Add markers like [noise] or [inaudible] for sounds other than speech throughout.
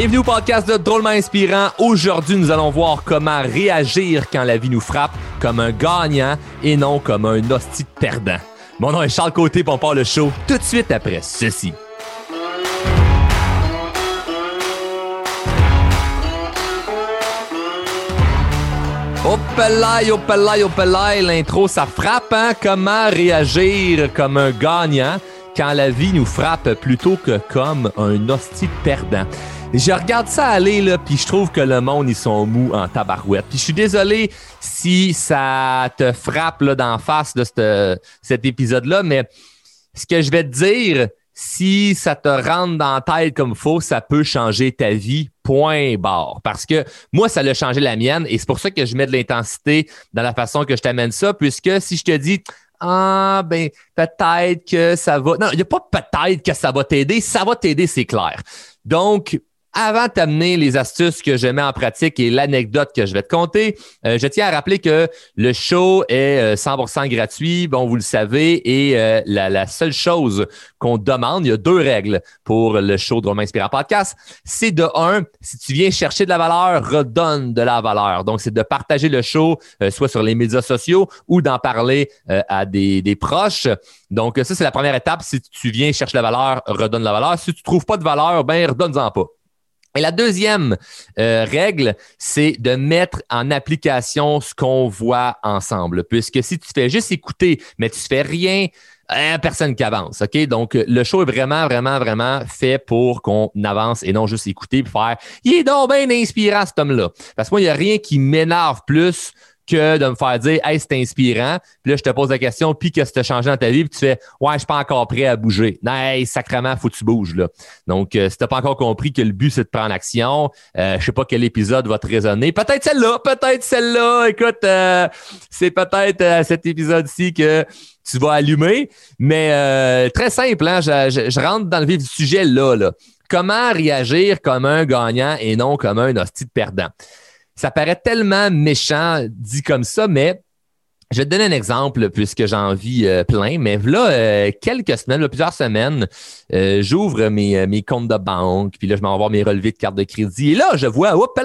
Bienvenue au podcast de Drôlement Inspirant. Aujourd'hui, nous allons voir comment réagir quand la vie nous frappe comme un gagnant et non comme un hostie perdant. Mon nom est Charles Côté, on part le show tout de suite après ceci. Opelay, opelay, opelay, l'intro ça frappe, hein? Comment réagir comme un gagnant quand la vie nous frappe plutôt que comme un hostie perdant? Je regarde ça aller, là, puis je trouve que le monde, ils sont mous en tabarouette. Puis je suis désolé si ça te frappe là, d'en face de cet épisode-là, mais ce que je vais te dire, si ça te rentre dans la tête comme faux, ça peut changer ta vie, point barre. Parce que moi, ça l'a changé la mienne et c'est pour ça que je mets de l'intensité dans la façon que je t'amène ça, puisque si je te dis, ah, ben, peut-être que ça va. Non, il n'y a pas peut-être que ça va t'aider. Ça va t'aider, c'est clair. Donc, avant de t'amener les astuces que je mets en pratique et l'anecdote que je vais te conter, euh, je tiens à rappeler que le show est 100% euh, gratuit, bon, vous le savez, et euh, la, seule chose qu'on demande, il y a deux règles pour le show de Romain Inspirant Podcast, c'est de un, si tu viens chercher de la valeur, redonne de la valeur. Donc, c'est de partager le show, soit sur les médias sociaux ou d'en parler à des, des proches. Donc, ça, c'est la première étape. Si tu viens chercher de la valeur, redonne la valeur. Si tu trouves pas de valeur, ben, redonne-en pas. Et la deuxième euh, règle, c'est de mettre en application ce qu'on voit ensemble. Puisque si tu fais juste écouter, mais tu fais rien, euh, personne qui avance. OK? Donc, le show est vraiment, vraiment, vraiment fait pour qu'on avance et non juste écouter et faire Il est donc bien inspirant, cet homme-là. Parce que moi, il n'y a rien qui m'énerve plus que de me faire dire Hey, c'est inspirant. Puis là, je te pose la question, puis que as changé dans ta vie? Puis tu fais Ouais, je suis pas encore prêt à bouger. Hey, sacrément, faut que tu bouges. Là. Donc, euh, si tu pas encore compris que le but, c'est de prendre action, euh, je sais pas quel épisode va te résonner. Peut-être celle-là, peut-être celle-là. Écoute, euh, c'est peut-être euh, cet épisode-ci que tu vas allumer. Mais très simple, hein? je, je, rentre dans le vif du sujet là, là. Comment réagir comme un gagnant et non comme un hostie de perdant? Ça paraît tellement méchant dit comme ça, mais je vais te donner un exemple puisque j'en vis euh, plein, mais là, euh, quelques semaines, plusieurs semaines, euh, j'ouvre mes, mes comptes de banque, puis là, je m'en vais voir mes relevés de carte de crédit. Et là, je vois, hop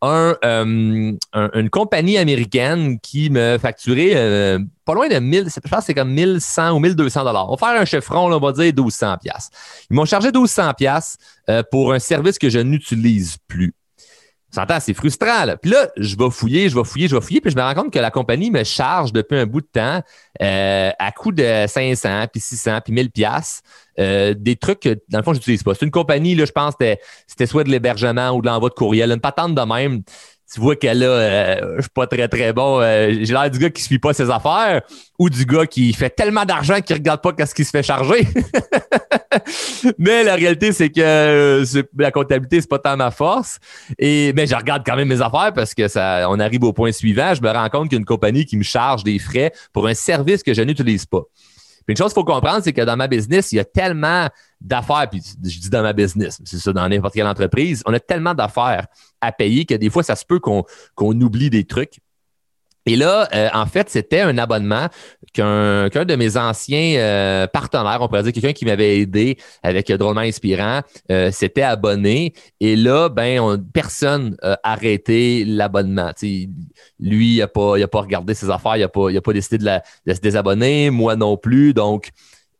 un, une compagnie américaine qui me facturait pas loin de 1000, je pense que c'est comme 1100 ou 1200 dollars. On va faire un chiffron, on va dire 1200 pièces. Ils m'ont chargé 1200 pièces pour un service que je n'utilise plus. S'entend, c'est frustrant. Là. Puis là, je vais fouiller, je vais fouiller, je vais fouiller, puis je me rends compte que la compagnie me charge depuis un bout de temps euh, à coût de 500, puis 600, puis 1000 pièces euh, des trucs que, dans le fond, je n'utilise pas. C'est une compagnie, là, je pense, c'était soit de l'hébergement ou de l'envoi de courriel, une patente de même tu vois que là, euh, je suis pas très très bon. Euh, j'ai l'air du gars qui suit pas ses affaires ou du gars qui fait tellement d'argent qu'il regarde pas qu'est-ce qui se fait charger. [laughs] mais la réalité, c'est que euh, la comptabilité, c'est pas tant ma force. Et mais je regarde quand même mes affaires parce que ça, on arrive au point suivant. Je me rends compte qu'il y a une compagnie qui me charge des frais pour un service que je n'utilise pas. Puis une chose qu'il faut comprendre, c'est que dans ma business, il y a tellement d'affaires, puis je dis dans ma business, c'est ça dans n'importe quelle entreprise, on a tellement d'affaires à payer que des fois, ça se peut qu'on oublie des trucs. Et là, euh, en fait, c'était un abonnement qu'un de mes anciens euh, partenaires, on pourrait dire quelqu'un qui m'avait aidé avec Drôlement Inspirant, euh, s'était abonné. Et là, ben, personne n'a arrêté l'abonnement. Lui, il n'a pas, pas regardé ses affaires, il n'a pas, pas décidé de, de se désabonner, moi non plus. Donc,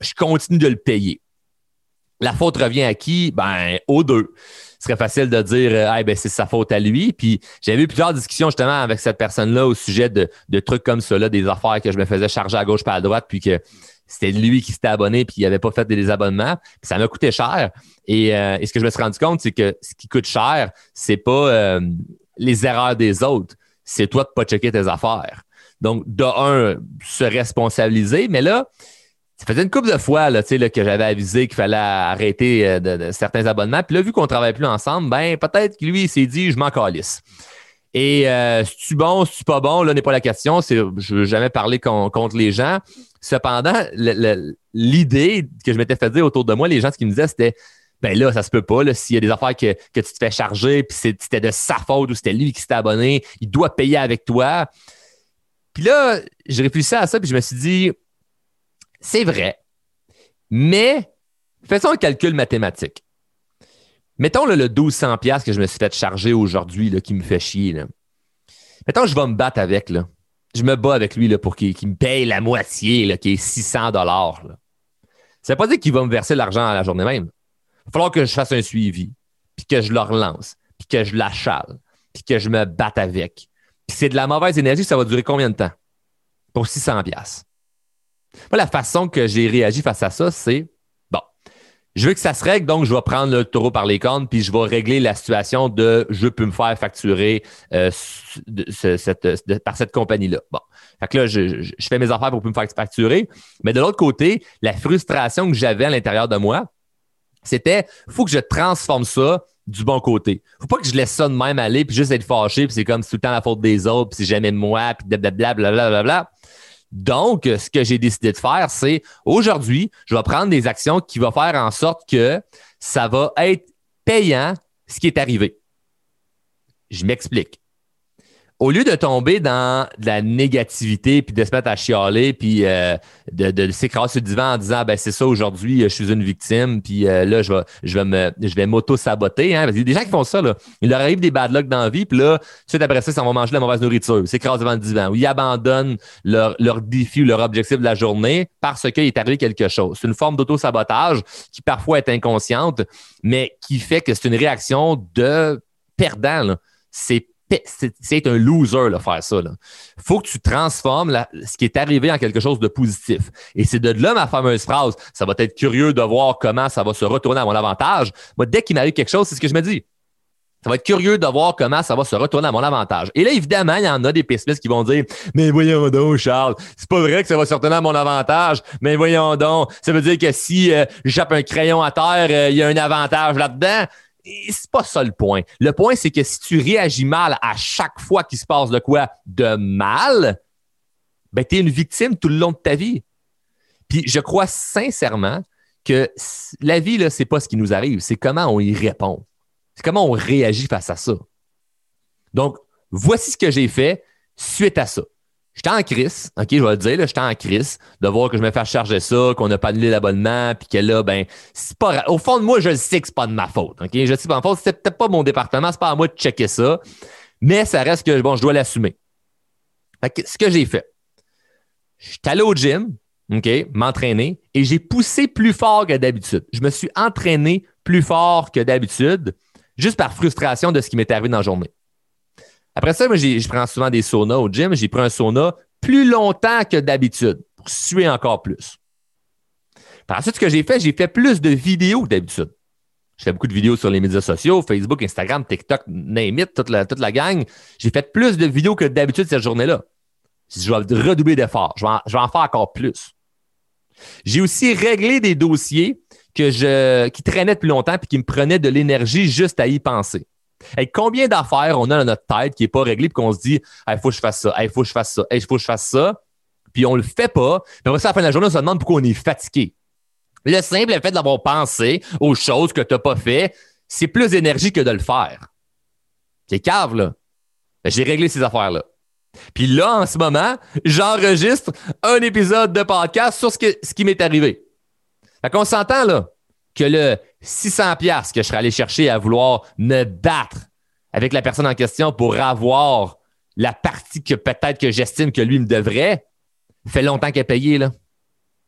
je continue de le payer. La faute revient à qui? Ben, aux deux ce serait facile de dire euh, ben, c'est sa faute à lui. Puis j'avais eu plusieurs discussions justement avec cette personne-là au sujet de, trucs comme ça, des affaires que je me faisais charger à gauche pas à droite, puis que c'était lui qui s'était abonné puis il n'avait pas fait des abonnements. Puis ça m'a coûté cher. Euh, et, ce que je me suis rendu compte, c'est que ce qui coûte cher, c'est pas euh, les erreurs des autres, c'est toi de pas checker tes affaires. Donc, de un, se responsabiliser, mais là, ça faisait une couple de fois là, là, que j'avais avisé qu'il fallait arrêter euh, certains abonnements. Puis là, vu qu'on ne travaille plus ensemble, ben peut-être que lui, il s'est dit je m'en calisse. Et euh, si tu bon, si tu pas bon, là n'est pas la question. C'est, je veux jamais parler contre les gens. Cependant, l'idée que je m'étais fait dire autour de moi, les gens, ce qu'ils me disaient, c'était ben là, ça se peut pas. S'il y a des affaires que, que tu te fais charger, puis c'était de sa faute ou c'était lui qui s'était abonné, il doit payer avec toi. Puis là, j'ai réfléchi à ça, puis je me suis dit, c'est vrai. Mais faisons un calcul mathématique. Mettons le 1200$ que je me suis fait charger aujourd'hui, qui me fait chier. Là. Mettons je vais me battre avec. Là. Je me bats avec lui là, pour qu'il me paye la moitié, là, qui est 600$. Là. Ça veut pas dire qu'il va me verser l'argent à la journée même. Il va falloir que je fasse un suivi, puis que je le relance, puis que je l'achale, puis que je me batte avec. C'est de la mauvaise énergie, ça va durer combien de temps? Pour 600 pièces. La façon que j'ai réagi face à ça, c'est bon, je veux que ça se règle, donc je vais prendre le taureau par les cornes, puis je vais régler la situation de je peux me faire facturer euh, par cette compagnie-là. Bon. Fait que là, je, fais mes affaires pour me faire facturer. Mais de l'autre côté, la frustration que j'avais à l'intérieur de moi, c'était faut que je transforme ça du bon côté. Faut pas que je laisse ça de même aller puis juste être fâché puis c'est comme tout le temps la faute des autres puis c'est jamais moi puis blablabla blablabla. Donc, ce que j'ai décidé de faire, c'est aujourd'hui, je vais prendre des actions qui vont faire en sorte que ça va être payant ce qui est arrivé. Je m'explique au lieu de tomber dans de la négativité, puis de se mettre à chialer, puis euh, de, s'écraser sur le divan en disant ben c'est ça aujourd'hui, je suis une victime, puis euh, là je vais je vais je vais m'auto saboter. Hein, y a des gens qui font ça là. Il leur arrive des bad luck dans la vie, puis là suite après ça, ça va manger de la mauvaise nourriture, s'écrasent devant le divan, ou ils abandonnent leur leur défi ou leur objectif de la journée parce qu'il est arrivé quelque chose. C'est une forme d'auto sabotage qui parfois est inconsciente, mais qui fait que c'est une réaction de perdant. C'est c'est un loser là, faire ça. Il faut que tu transformes ce qui est arrivé en quelque chose de positif. Et c'est de là ma fameuse phrase. Ça va être curieux de voir comment ça va se retourner à mon avantage. Moi, dès qu'il m'arrive quelque chose, c'est ce que je me dis. Ça va être curieux de voir comment ça va se retourner à mon avantage. Et là, évidemment, il y en a des pessimistes qui vont dire Mais voyons donc, Charles, c'est pas vrai que ça va se retourner à mon avantage. Mais voyons donc, ça veut dire que si euh, j'appe un crayon à terre, euh, il y a un avantage là-dedans c'est pas ça le point. Le point, c'est que si tu réagis mal à chaque fois qu'il se passe de quoi de mal, ben, tu es une victime tout le long de ta vie. Puis je crois sincèrement que la vie, là, c'est pas ce qui nous arrive, c'est comment on y répond. C'est comment on réagit face à ça. Donc, voici ce que j'ai fait suite à ça. J'étais en crise, OK, je vais le dire, j'étais en crise de voir que je me fais charger ça, qu'on n'a pas annulé l'abonnement, puis que là, ben, c'est pas. Au fond de moi, je le sais que c'est pas de ma faute. OK? Je sais pas ma faute, c'était peut-être pas mon département, c'est pas à moi de checker ça. Mais ça reste que bon, je dois l'assumer. ce que j'ai fait, je suis allé au gym, OK, m'entraîner, et j'ai poussé plus fort que d'habitude. Je me suis entraîné plus fort que d'habitude, juste par frustration de ce qui m'est arrivé dans la journée. Après ça, moi, je prends souvent des saunas au gym. J'ai pris un sauna plus longtemps que d'habitude pour suer encore plus. Par ensuite, ce que j'ai fait, j'ai fait plus de vidéos que d'habitude. Je fais beaucoup de vidéos sur les médias sociaux, Facebook, Instagram, TikTok, name it, toute la, toute la gang. J'ai fait plus de vidéos que d'habitude cette journée-là. Je vais redoubler d'efforts. Je, je, vais en faire encore plus. J'ai aussi réglé des dossiers que je, qui traînaient depuis longtemps et qui me prenaient de l'énergie juste à y penser. Combien d'affaires on a dans notre tête qui n'est pas réglé puis qu'on se dit il faut que je fasse ça, il faut que je fasse ça, il faut que je fasse ça, puis on le fait pas. Puis après à la fin de la journée, on se demande pourquoi on est fatigué. Le simple fait d'avoir pensé aux choses que tu n'as pas fait, c'est plus d'énergie que de le faire. C'est cave, là. Ben, j'ai réglé ces affaires-là. Puis là, en ce moment, j'enregistre un épisode de podcast sur ce, ce qui m'est arrivé. Fait qu'on s'entend, là que le 600 pièces que je serais allé chercher à vouloir me battre avec la personne en question pour avoir la partie que peut-être que j'estime que lui me devrait, fait longtemps qu'il a payé, là.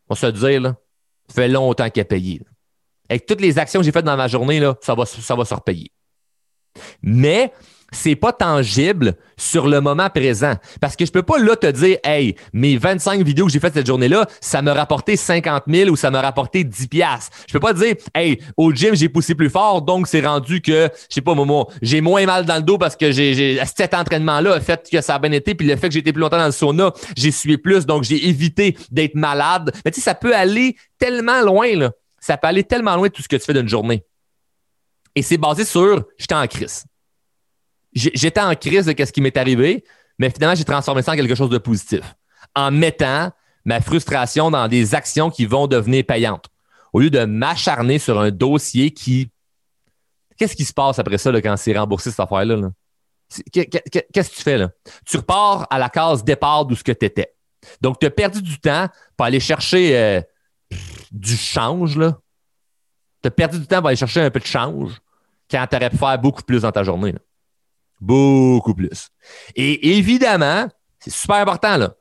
On se dire, là. Fait longtemps qu'il a payé. Avec toutes les actions que j'ai faites dans ma journée, là, ça va, ça va se repayer. Mais c'est pas tangible sur le moment présent. Parce que je peux pas là te dire, hey, mes 25 vidéos que j'ai faites cette journée-là, ça m'a rapporté 50 000 ou ça m'a rapporté 10 piastres. Je peux pas dire, hey, au gym, j'ai poussé plus fort, donc c'est rendu que, je sais pas, Momo, j'ai moins mal dans le dos parce que j'ai, cet entraînement-là a fait que ça a bien été, puis le fait que été plus longtemps dans le sauna, j'ai sué plus, donc j'ai évité d'être malade. Mais tu sais, ça peut aller tellement loin, là. Ça peut aller tellement loin de tout ce que tu fais d'une journée. Et c'est basé sur, j'étais en crise j'étais en crise de ce qui m'est arrivé, mais finalement, j'ai transformé ça en quelque chose de positif en mettant ma frustration dans des actions qui vont devenir payantes. Au lieu de m'acharner sur un dossier qui. Qu'est-ce qui se passe après ça quand c'est remboursé cette affaire-là? Qu'est-ce que tu fais là? Tu repars à la case départ d'où ce que tu étais. Donc, tu as perdu du temps pour aller chercher euh, du change. Tu as perdu du temps pour aller chercher un peu de change quand tu aurais pu faire beaucoup plus dans ta journée. Beaucoup plus. Et évidemment, c'est super important, là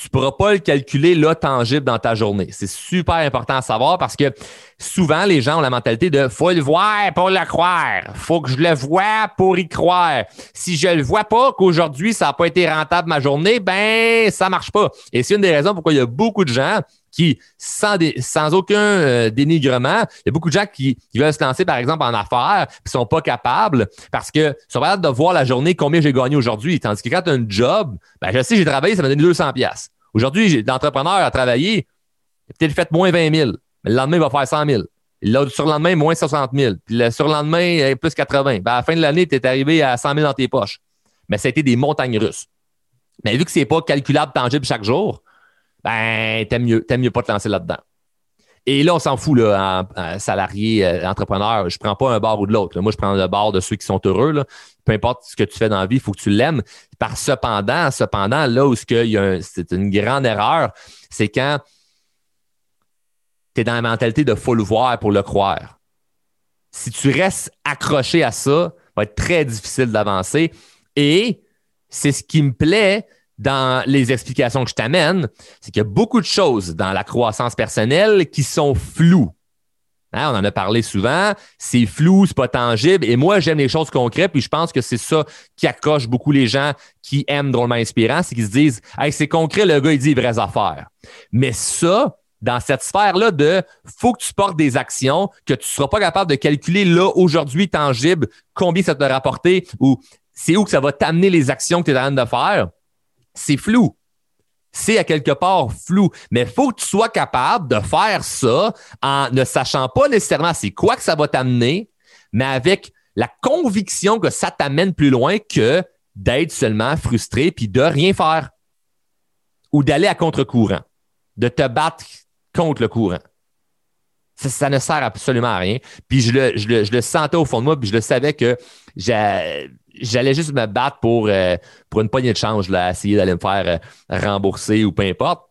tu ne pourras pas le calculer là tangible dans ta journée. C'est super important à savoir parce que souvent, les gens ont la mentalité de faut le voir pour le croire. faut que je le vois pour y croire. Si je le vois pas qu'aujourd'hui, ça n'a pas été rentable ma journée, ben, ça marche pas. Et c'est une des raisons pourquoi il y a beaucoup de gens qui, sans, aucun euh, dénigrement, il y a beaucoup de gens qui, veulent se lancer, par exemple, en affaires, qui sont pas capables parce que sont capables de voir la journée combien j'ai gagné aujourd'hui. Tandis que quand tu as un job, ben, je sais, j'ai travaillé, ça m'a donné 200 pièces. Aujourd'hui, l'entrepreneur a travaillé, il peut-être fait moins 20 000, mais le lendemain, il va faire 100 000. Le surlendemain, moins 60 000. Puis le surlendemain, plus 80. Ben, à la fin de l'année, tu es arrivé à 100 000 dans tes poches. Mais ça a été des montagnes russes. Mais vu que c'est pas calculable, tangible chaque jour, ben, t'aimes mieux, mieux pas te lancer là-dedans. Et là, on s'en fout, salarié, euh, entrepreneur. Je prends pas un bar ou de l'autre. Moi, je prends le bar de ceux qui sont heureux. Peu importe ce que tu fais dans la vie, il faut que tu l'aimes. Par cependant, cependant, là où c'est une grande erreur, c'est quand tu es dans la mentalité de faut le voir pour le croire. Si tu restes accroché à ça, ça va être très difficile d'avancer. Et c'est ce qui me plaît, dans les explications que je t'amène, c'est qu'il y a beaucoup de choses dans la croissance personnelle qui sont floues. Hein, on en a parlé souvent, c'est flou, c'est pas tangible. Et moi, j'aime les choses concrètes, puis je pense que c'est ça qui accroche beaucoup les gens qui aiment drôlement inspirant, c'est qu'ils se disent Hey, c'est concret, le gars, il dit les vraies affaires. Mais ça, dans cette sphère-là de faut que tu portes des actions, que tu ne seras pas capable de calculer là, aujourd'hui, tangible, combien ça te rapporter ou c'est où que ça va t'amener les actions que tu es en train de faire c'est flou. C'est à quelque part flou. Mais il faut que tu sois capable de faire ça en ne sachant pas nécessairement c'est quoi que ça va t'amener, mais avec la conviction que ça t'amène plus loin que d'être seulement frustré puis de rien faire ou d'aller à contre-courant, de te battre contre le courant. Ça, ne sert absolument à rien. Puis je le, je, le, je le sentais au fond de moi, puis je le savais que j'allais juste me battre pour, euh, pour une poignée de change, là, essayer d'aller me faire euh, rembourser ou peu importe.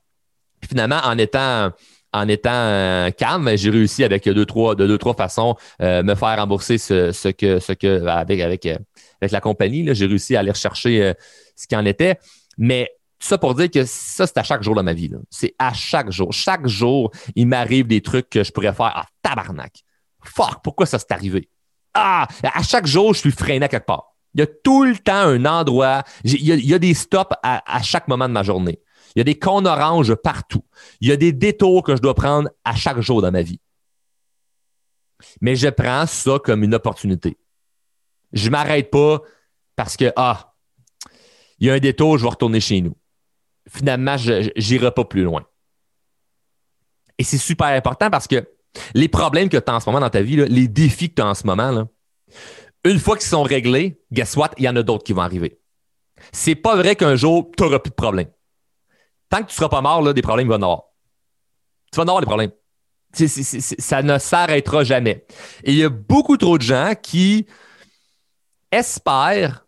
Puis finalement, en étant, en étant euh, calme, j'ai réussi avec deux, trois, de deux, trois façons me faire rembourser ce, ce, que, ce que avec, avec, avec la compagnie. J'ai réussi à aller rechercher ce qui en était. Mais ça pour dire que ça, c'est à chaque jour de ma vie. C'est à chaque jour. Chaque jour, il m'arrive des trucs que je pourrais faire. Ah, tabarnak. Fuck, pourquoi ça s'est arrivé? Ah, à chaque jour, je suis freiné à quelque part. Il y a tout le temps un endroit. Il y a, des stops à, chaque moment de ma journée. Il y a des cônes oranges partout. Il y a des détours que je dois prendre à chaque jour dans ma vie. Mais je prends ça comme une opportunité. Je ne m'arrête pas parce que, ah, il y a un détour, je vais retourner chez nous. Finalement, je n'irai pas plus loin. Et c'est super important parce que les problèmes que tu as en ce moment dans ta vie, les défis que tu as en ce moment, là, une fois qu'ils sont réglés, guess what? Il y en a d'autres qui vont arriver. C'est pas vrai qu'un jour, tu n'auras plus de problèmes. Tant que tu seras pas mort, là, des problèmes vont en avoir. Tu vas en avoir des problèmes. ça ne s'arrêtera jamais. Et il y a beaucoup trop de gens qui espèrent,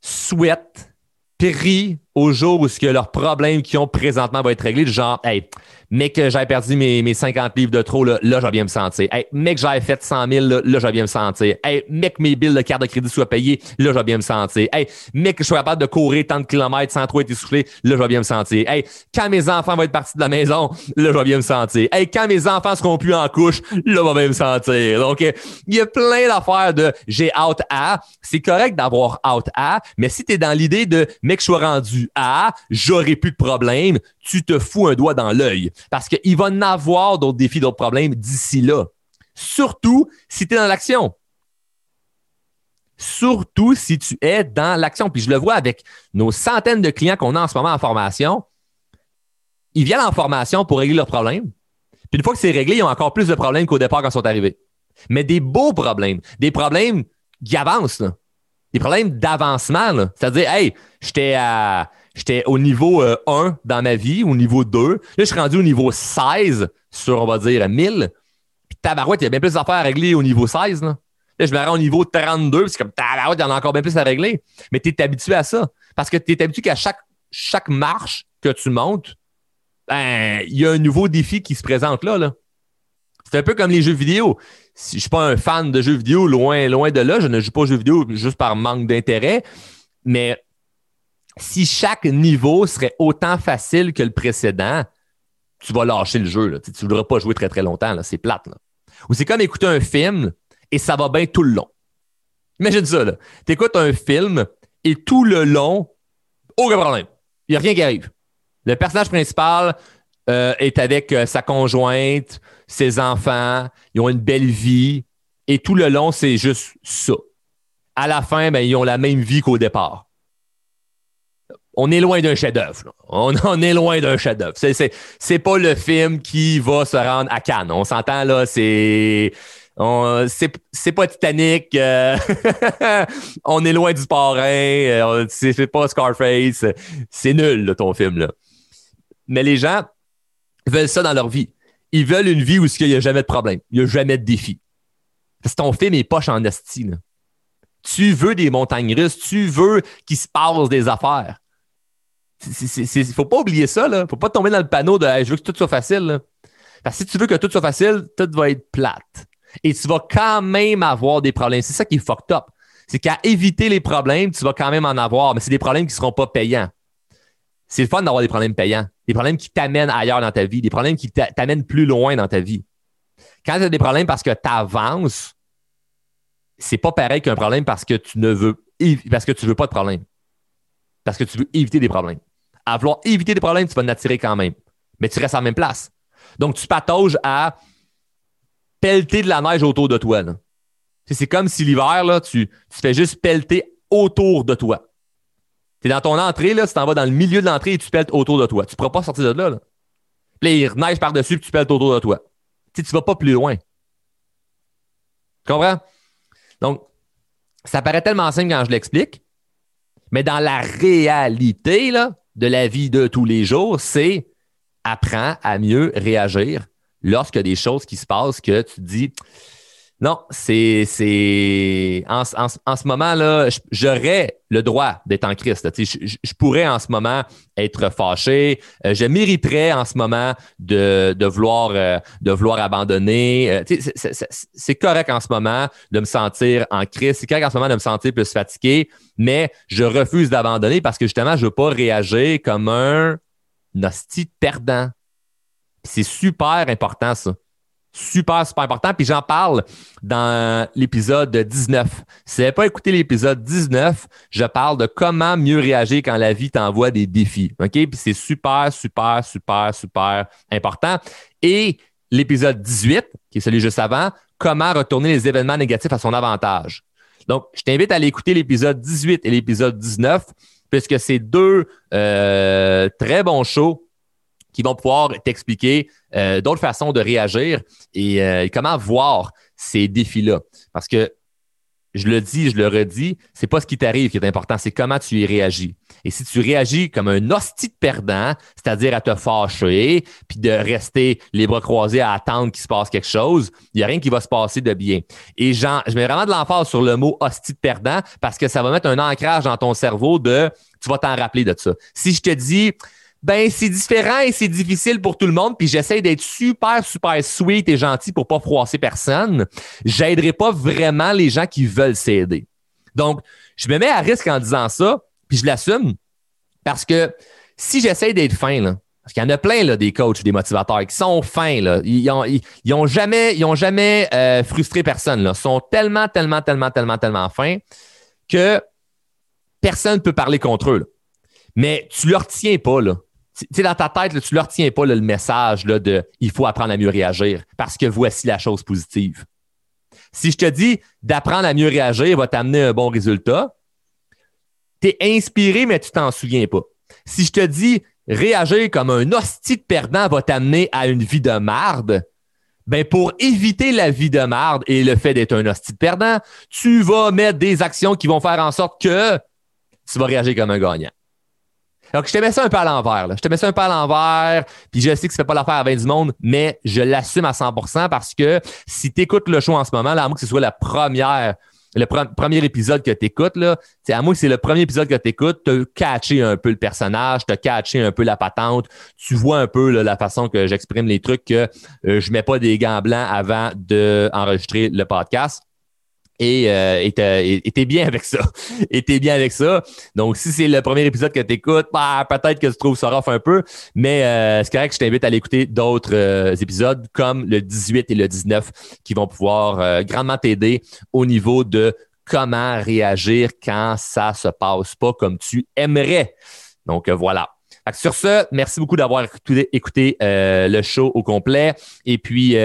souhaitent, prient au jour où ce que leurs problèmes qu'ils ont présentement vont être réglés, genre, hey, mec, j'ai perdu mes, mes 50 livres de trop, là, là je vais bien me sentir. Hey, mec, j'ai fait 100 000, là, là je vais bien me sentir. Hey, mec, mes billes de carte de crédit soient payées, là, je vais bien me sentir. Hey, mec, je suis capable de courir tant de kilomètres sans trop être essoufflé, là, je vais bien me sentir. Hey, quand mes enfants vont être partis de la maison, là, je vais bien me sentir. Hey, quand mes enfants seront plus en couche, là, je vais bien me sentir. Donc, il y a plein d'affaires de j'ai out à. C'est correct d'avoir out à, mais si tu es dans l'idée de mec, je suis rendu à, j'aurai plus de problème, tu te fous un doigt dans l'œil. Parce qu'il va en avoir d'autres défis, d'autres problèmes d'ici là. Surtout si tu es dans l'action. Surtout si tu es dans l'action. Puis je le vois avec nos centaines de clients qu'on a en ce moment en formation. Ils viennent en formation pour régler leurs problèmes. Puis une fois que c'est réglé, ils ont encore plus de problèmes qu'au départ quand ils sont arrivés. Mais des beaux problèmes, des problèmes qui avancent, des problèmes d'avancement. C'est-à-dire, hey, j'étais à J'étais au niveau 1 euh, dans ma vie, au niveau 2. Là, je suis rendu au niveau 16 sur, on va dire, 1000. Puis tabarouette, il y a bien plus d'affaires à régler au niveau 16. Là, je me rends au niveau 32. C'est comme tabarouette, il y en a encore bien plus à régler. Mais tu es habitué à ça. Parce que tu es habitué qu'à chaque, chaque marche que tu montes, ben, il y a un nouveau défi qui se présente là. C'est un peu comme les jeux vidéo. Si je suis pas un fan de jeux vidéo, loin, loin de là, je ne joue pas aux jeux vidéo juste par manque d'intérêt, mais si chaque niveau serait autant facile que le précédent, tu vas lâcher le jeu. Tu ne voudras pas jouer très très longtemps, c'est plate. Ou c'est comme écouter un film et ça va bien tout le long. Imagine ça, tu écoutes un film et tout le long, aucun problème. Il n'y a rien qui arrive. Le personnage principal euh, est avec euh, sa conjointe, ses enfants, ils ont une belle vie, et tout le long, c'est juste ça. À la fin, ben, ils ont la même vie qu'au départ. On est loin d'un chef-d'œuvre. [laughs] On, est loin d'un chef-d'œuvre. C'est, c'est, pas le film qui va se rendre à Cannes. On s'entend là, c'est. c'est, pas Titanic. Euh, [laughs] on est loin du parrain. c'est, pas Scarface. C'est nul, ton film. Là. Mais les gens veulent ça dans leur vie. Ils veulent une vie où il n'y a jamais de problème. Il n'y a jamais de défi. Parce que ton film est poche en esti. Tu veux des montagnes russes. Tu veux qu'il se passe des affaires. Il faut pas oublier ça. Il ne faut pas tomber dans le panneau de je veux que tout soit facile. Parce que si tu veux que tout soit facile, tout va être plate. Et tu vas quand même avoir des problèmes. C'est ça qui est fucked up. C'est qu'à éviter les problèmes, tu vas quand même en avoir, mais c'est des problèmes qui ne seront pas payants c'est le fun d'avoir des problèmes payants, des problèmes qui t'amènent ailleurs dans ta vie, des problèmes qui t'amènent plus loin dans ta vie. Quand tu as des problèmes parce que tu avances, c'est pas pareil qu'un problème parce que tu ne veux parce que tu veux pas de problème. Parce que tu veux éviter des problèmes. À vouloir éviter des problèmes, tu vas en attirer quand même. Mais tu restes la même place. Donc, tu patauges à pelleter de la neige autour de toi. C'est comme si l'hiver, tu, tu fais juste pelleter autour de toi. Tu es dans ton entrée, là, tu t'en vas dans le milieu de l'entrée et tu pètes autour de toi. Tu ne pourras pas sortir de là. là. Puis il neige par-dessus et tu pètes autour de toi. Tu ne vas pas plus loin. Tu comprends? Donc, ça paraît tellement simple quand je l'explique, mais dans la réalité là, de la vie de tous les jours, c'est apprends à mieux réagir a des choses qui se passent que tu te dis non, c'est c'est en, ce moment-là, j'aurais le droit d'être en Christ. Je, pourrais en ce moment être fâché. Euh, je mériterais en ce moment de, vouloir euh, de vouloir abandonner. Euh, c'est correct en ce moment de me sentir en Christ. C'est correct en ce moment de me sentir plus fatigué, mais je refuse d'abandonner parce que justement, je veux pas réagir comme un hostie perdant. C'est super important ça. Super, super important. Puis j'en parle dans l'épisode 19. Si vous n'avez pas écouté l'épisode 19, je parle de comment mieux réagir quand la vie t'envoie des défis. OK? Puis c'est super, super, super, super important. Et l'épisode 18, qui est celui juste avant, comment retourner les événements négatifs à son avantage. Donc, je t'invite à aller écouter l'épisode 18 et l'épisode 19, puisque c'est deux euh, très bons shows qui vont pouvoir t'expliquer euh, d'autres façons de réagir et euh, comment voir ces défis-là. Parce que je le dis, je le redis, c'est pas ce qui t'arrive qui est important, c'est comment tu y réagis. Et si tu réagis comme un hostie de perdant, c'est-à-dire à te fâcher, puis de rester les bras croisés à attendre qu'il se passe quelque chose, il n'y a rien qui va se passer de bien. Et je mets vraiment de l'emphase sur le mot hostie de perdant parce que ça va mettre un ancrage dans ton cerveau de, tu vas t'en rappeler de ça. Si je te dis, ben c'est différent et c'est difficile pour tout le monde, puis j'essaie d'être super, super sweet et gentil pour pas froisser personne, j'aiderai pas vraiment les gens qui veulent s'aider. Donc, je me mets à risque en disant ça, puis je l'assume, parce que si j'essaie d'être fin, parce qu'il y en a plein des coachs, des motivateurs qui sont fins. Ils, ont, ils, ont jamais, ils ont jamais euh, frustré personne. Ils sont tellement, tellement, tellement, tellement, tellement fins que personne ne peut parler contre eux. Mais tu leur tiens pas, là dans ta tête, tu ne leur tiens pas le message là, de il faut apprendre à mieux réagir parce que voici la chose positive. Si je te dis d'apprendre à mieux réagir va t'amener un bon résultat, tu es inspiré, mais tu t'en souviens pas. Si je te dis réagir comme un hostie de perdant va t'amener à une vie de marde, ben pour éviter la vie de marde et le fait d'être un hostie de perdant, tu vas mettre des actions qui vont faire en sorte que tu vas réagir comme un gagnant. Donc, je te mets ça un peu à l'envers. Je te mets ça un peu à l'envers, puis je sais que ça fait pas l'affaire avec du monde, mais je l'assume à 100% parce que si tu écoutes le show en ce moment, là, à moins que ce soit la première le premier épisode que tu écoutes, là, à moi, c'est le premier épisode que tu écoutes, tu as catché un peu le personnage, tu as catché un peu la patente, tu vois un peu la façon que j'exprime les trucs, que euh, je mets pas des gants blancs avant d'enregistrer le podcast et euh, était bien avec ça. [laughs] Et bien avec ça. Donc, si c'est le premier épisode que tu écoutes, bah, peut-être que tu trouves ça rough un peu, mais euh, c'est correct que je t'invite à aller écouter d'autres euh, épisodes comme le 18 et le 19 qui vont pouvoir euh, grandement t'aider au niveau de comment réagir quand ça se passe pas comme tu aimerais. Donc, voilà. Sur ce, merci beaucoup d'avoir écouté, le show au complet. Et puis,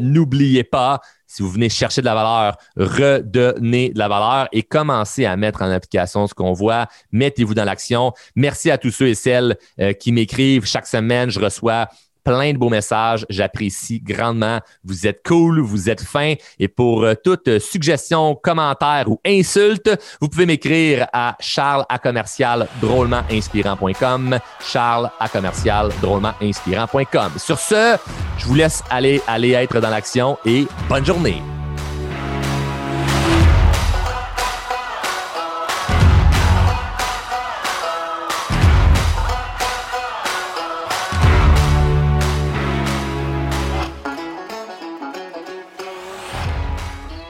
n'oubliez pas, si vous venez chercher de la valeur, redonnez de la valeur et commencez à mettre en application ce qu'on voit. Mettez-vous dans l'action. Merci à tous ceux et celles euh, qui m'écrivent chaque semaine. Je reçois plein de beaux messages. J'apprécie grandement. Vous êtes cool, vous êtes fin. Et pour euh, toute suggestion, commentaire ou insulte, vous pouvez m'écrire à charles à commercial drôlement inspirant.com. Charles à commercial. Sur ce, je vous laisse aller, aller être dans l'action et bonne journée.